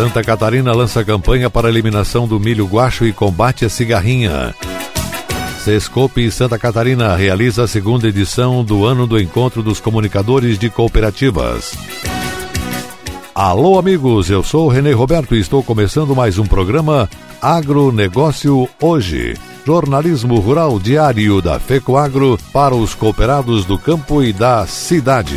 Santa Catarina lança campanha para eliminação do milho guacho e combate à cigarrinha. Sescope Santa Catarina realiza a segunda edição do ano do Encontro dos Comunicadores de Cooperativas. Alô, amigos, eu sou Renê Roberto e estou começando mais um programa Agronegócio Hoje. Jornalismo rural diário da FECOAGro para os cooperados do campo e da cidade.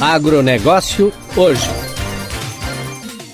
Agronegócio hoje.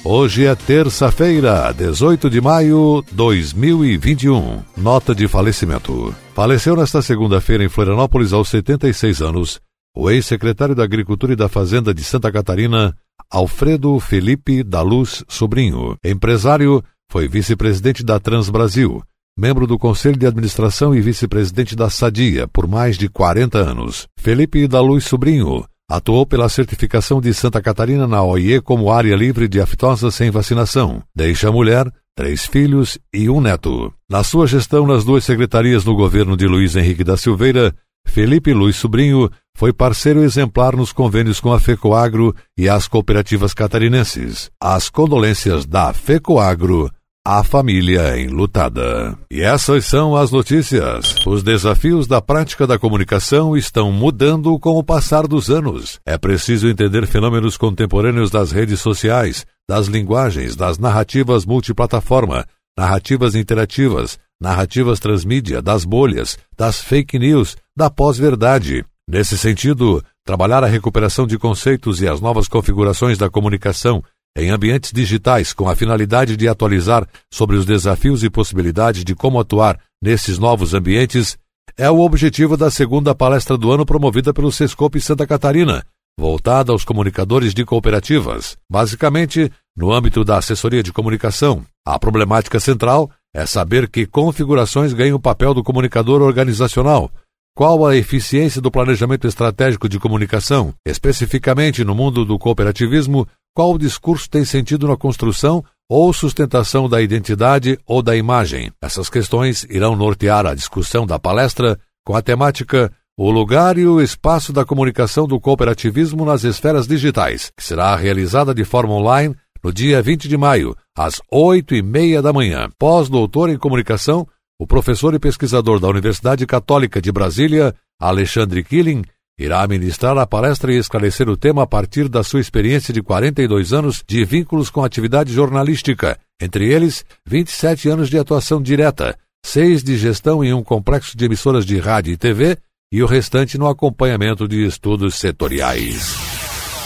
Hoje é terça-feira, 18 de maio de 2021. Nota de falecimento. Faleceu nesta segunda-feira em Florianópolis aos 76 anos o ex-secretário da Agricultura e da Fazenda de Santa Catarina, Alfredo Felipe da Luz Sobrinho. Empresário, foi vice-presidente da Transbrasil, membro do Conselho de Administração e vice-presidente da Sadia por mais de 40 anos. Felipe da Luz Sobrinho Atuou pela certificação de Santa Catarina na OIE como área livre de aftosa sem vacinação. Deixa a mulher, três filhos e um neto. Na sua gestão nas duas secretarias no governo de Luiz Henrique da Silveira, Felipe Luiz Sobrinho foi parceiro exemplar nos convênios com a FECOAGRO e as cooperativas catarinenses. As condolências da FECOAGRO a família enlutada. E essas são as notícias. Os desafios da prática da comunicação estão mudando com o passar dos anos. É preciso entender fenômenos contemporâneos das redes sociais, das linguagens, das narrativas multiplataforma, narrativas interativas, narrativas transmídia, das bolhas, das fake news, da pós-verdade. Nesse sentido, trabalhar a recuperação de conceitos e as novas configurações da comunicação em ambientes digitais com a finalidade de atualizar sobre os desafios e possibilidades de como atuar nesses novos ambientes, é o objetivo da segunda palestra do ano promovida pelo Sescope Santa Catarina, voltada aos comunicadores de cooperativas. Basicamente, no âmbito da assessoria de comunicação, a problemática central é saber que configurações ganham o papel do comunicador organizacional, qual a eficiência do planejamento estratégico de comunicação, especificamente no mundo do cooperativismo, qual o discurso tem sentido na construção ou sustentação da identidade ou da imagem. Essas questões irão nortear a discussão da palestra com a temática O lugar e o espaço da comunicação do cooperativismo nas esferas digitais, que será realizada de forma online no dia 20 de maio, às oito e meia da manhã. Pós-doutor em comunicação, o professor e pesquisador da Universidade Católica de Brasília, Alexandre Killing, irá ministrar a palestra e esclarecer o tema a partir da sua experiência de 42 anos de vínculos com atividade jornalística, entre eles 27 anos de atuação direta, seis de gestão em um complexo de emissoras de rádio e TV e o restante no acompanhamento de estudos setoriais.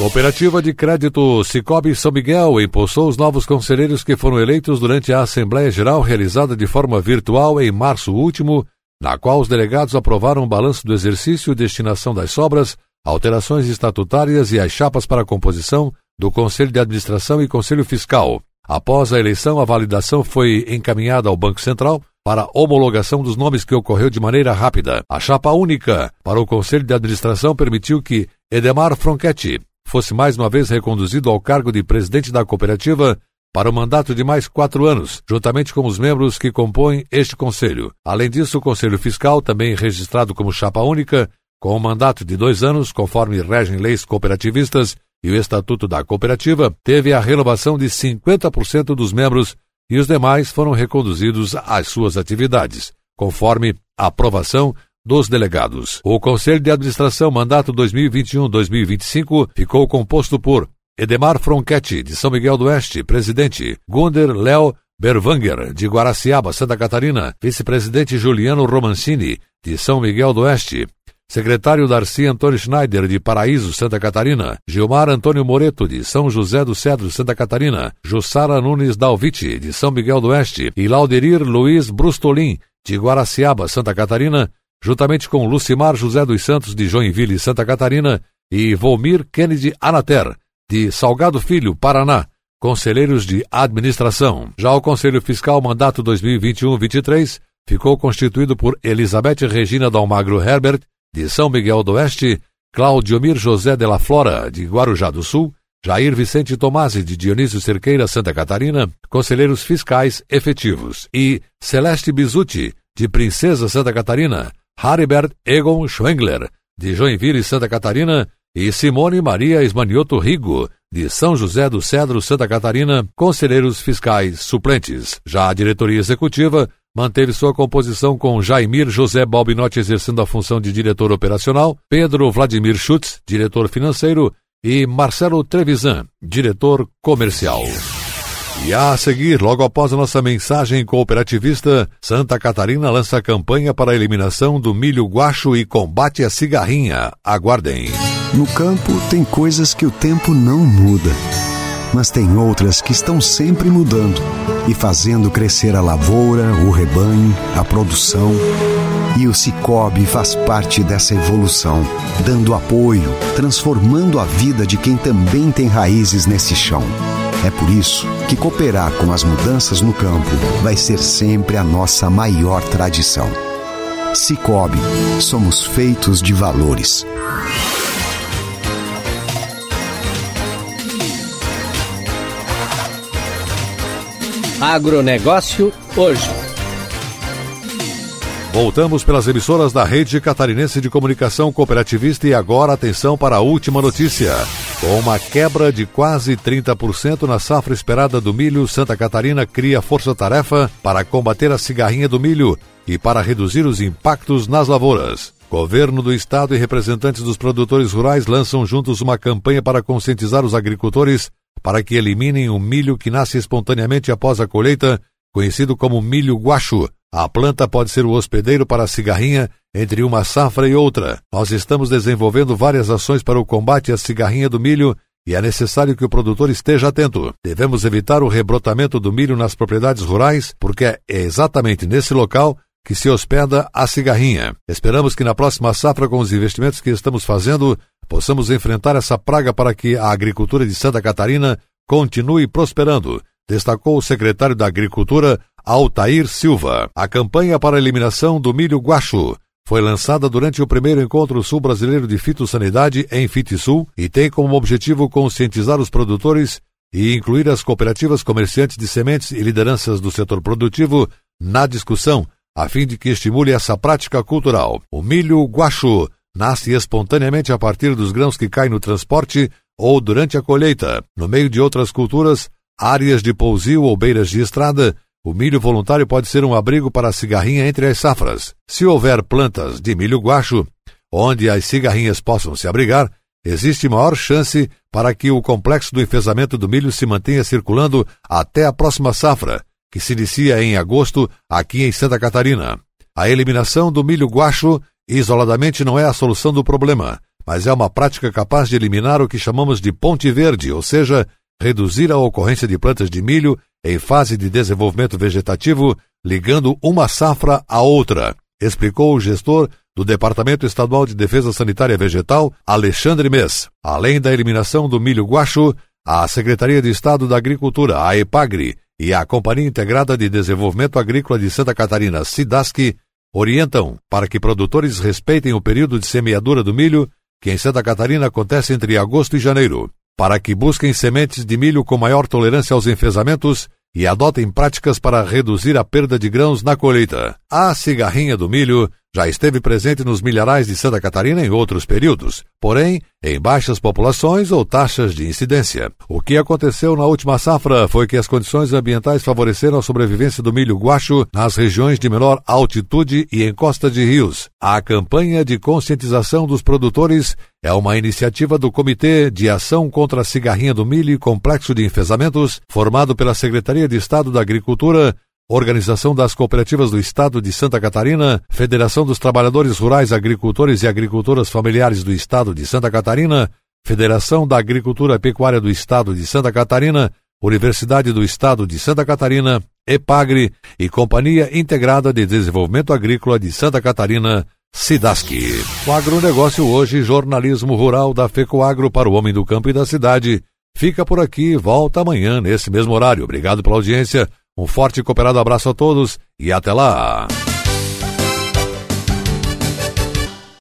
Cooperativa de Crédito Cicobi São Miguel impulsou os novos conselheiros que foram eleitos durante a Assembleia Geral realizada de forma virtual em março último na qual os delegados aprovaram o balanço do exercício destinação das sobras, alterações estatutárias e as chapas para a composição do Conselho de Administração e Conselho Fiscal. Após a eleição, a validação foi encaminhada ao Banco Central para homologação dos nomes que ocorreu de maneira rápida. A chapa única para o Conselho de Administração permitiu que Edemar Fronchetti fosse mais uma vez reconduzido ao cargo de presidente da cooperativa para o um mandato de mais quatro anos, juntamente com os membros que compõem este conselho. Além disso, o Conselho Fiscal, também registrado como chapa única, com um mandato de dois anos, conforme regem leis cooperativistas e o Estatuto da Cooperativa, teve a renovação de 50% dos membros e os demais foram reconduzidos às suas atividades, conforme a aprovação dos delegados. O Conselho de Administração Mandato 2021-2025 ficou composto por Edemar Fronchetti, de São Miguel do Oeste, presidente, Gunder Léo Berwanger, de Guaraciaba, Santa Catarina, vice-presidente Juliano Romancini, de São Miguel do Oeste, secretário Darcy Antônio Schneider, de Paraíso, Santa Catarina, Gilmar Antônio Moreto, de São José do Cedro, Santa Catarina, Jussara Nunes Dalviti, de São Miguel do Oeste, e Lauderir Luiz Brustolin, de Guaraciaba, Santa Catarina, juntamente com Lucimar José dos Santos, de Joinville, Santa Catarina, e Volmir Kennedy Anater, de Salgado Filho, Paraná, conselheiros de administração. Já o Conselho Fiscal Mandato 2021-23 ficou constituído por Elizabeth Regina Dalmagro Herbert, de São Miguel do Oeste, Claudiomir José de la Flora, de Guarujá do Sul, Jair Vicente Tomasi, de Dionísio Cerqueira, Santa Catarina, conselheiros fiscais efetivos, e Celeste Bizuti, de Princesa Santa Catarina, Haribert Egon Schwengler, de Joinville, Santa Catarina, e Simone Maria Esmanioto Rigo, de São José do Cedro, Santa Catarina, conselheiros fiscais suplentes. Já a diretoria executiva manteve sua composição com Jaimir José Balbinotti exercendo a função de diretor operacional, Pedro Vladimir Schutz, diretor financeiro, e Marcelo Trevisan, diretor comercial. E a seguir, logo após a nossa mensagem cooperativista, Santa Catarina lança campanha para a eliminação do milho guacho e combate à cigarrinha. Aguardem. No campo, tem coisas que o tempo não muda. Mas tem outras que estão sempre mudando e fazendo crescer a lavoura, o rebanho, a produção. E o Cicobi faz parte dessa evolução, dando apoio, transformando a vida de quem também tem raízes nesse chão. É por isso que cooperar com as mudanças no campo vai ser sempre a nossa maior tradição. Cicobi, somos feitos de valores. Agronegócio hoje. Voltamos pelas emissoras da Rede Catarinense de Comunicação Cooperativista e agora atenção para a última notícia. Com uma quebra de quase 30% na safra esperada do milho, Santa Catarina cria força-tarefa para combater a cigarrinha do milho e para reduzir os impactos nas lavouras. Governo do Estado e representantes dos produtores rurais lançam juntos uma campanha para conscientizar os agricultores para que eliminem o milho que nasce espontaneamente após a colheita, conhecido como milho guacho. A planta pode ser o hospedeiro para a cigarrinha entre uma safra e outra. Nós estamos desenvolvendo várias ações para o combate à cigarrinha do milho e é necessário que o produtor esteja atento. Devemos evitar o rebrotamento do milho nas propriedades rurais, porque é exatamente nesse local que se hospeda a cigarrinha. Esperamos que na próxima safra, com os investimentos que estamos fazendo, possamos enfrentar essa praga para que a agricultura de Santa Catarina continue prosperando, destacou o secretário da Agricultura, Altair Silva. A campanha para a eliminação do milho guacho foi lançada durante o primeiro encontro sul-brasileiro de fitossanidade em Fitisul e tem como objetivo conscientizar os produtores e incluir as cooperativas comerciantes de sementes e lideranças do setor produtivo na discussão, a fim de que estimule essa prática cultural. O milho guacho nasce espontaneamente a partir dos grãos que caem no transporte ou durante a colheita. No meio de outras culturas, áreas de pousio ou beiras de estrada, o milho voluntário pode ser um abrigo para a cigarrinha entre as safras. Se houver plantas de milho guacho, onde as cigarrinhas possam se abrigar, existe maior chance para que o complexo do enfesamento do milho se mantenha circulando até a próxima safra, que se inicia em agosto aqui em Santa Catarina. A eliminação do milho guacho isoladamente não é a solução do problema, mas é uma prática capaz de eliminar o que chamamos de ponte verde, ou seja, reduzir a ocorrência de plantas de milho em fase de desenvolvimento vegetativo, ligando uma safra à outra, explicou o gestor do Departamento Estadual de Defesa Sanitária Vegetal, Alexandre Mes. Além da eliminação do milho guacho, a Secretaria de Estado da Agricultura, a EPAGRE, e a Companhia Integrada de Desenvolvimento Agrícola de Santa Catarina, SIDASC, orientam para que produtores respeitem o período de semeadura do milho que em Santa Catarina acontece entre agosto e janeiro, para que busquem sementes de milho com maior tolerância aos enfesamentos e adotem práticas para reduzir a perda de grãos na colheita. A cigarrinha do milho já esteve presente nos milharais de Santa Catarina em outros períodos, porém em baixas populações ou taxas de incidência. O que aconteceu na última safra foi que as condições ambientais favoreceram a sobrevivência do milho guacho nas regiões de menor altitude e em costa de rios. A campanha de conscientização dos produtores é uma iniciativa do Comitê de Ação contra a Cigarrinha do Milho e Complexo de Enfesamentos, formado pela Secretaria de Estado da Agricultura, Organização das Cooperativas do Estado de Santa Catarina, Federação dos Trabalhadores Rurais, Agricultores e Agricultoras Familiares do Estado de Santa Catarina, Federação da Agricultura Pecuária do Estado de Santa Catarina, Universidade do Estado de Santa Catarina, EPAGRE e Companhia Integrada de Desenvolvimento Agrícola de Santa Catarina, SIDASC. O agronegócio hoje, jornalismo rural da FECOAGro para o homem do campo e da cidade. Fica por aqui, volta amanhã nesse mesmo horário. Obrigado pela audiência. Um forte e cooperado abraço a todos e até lá!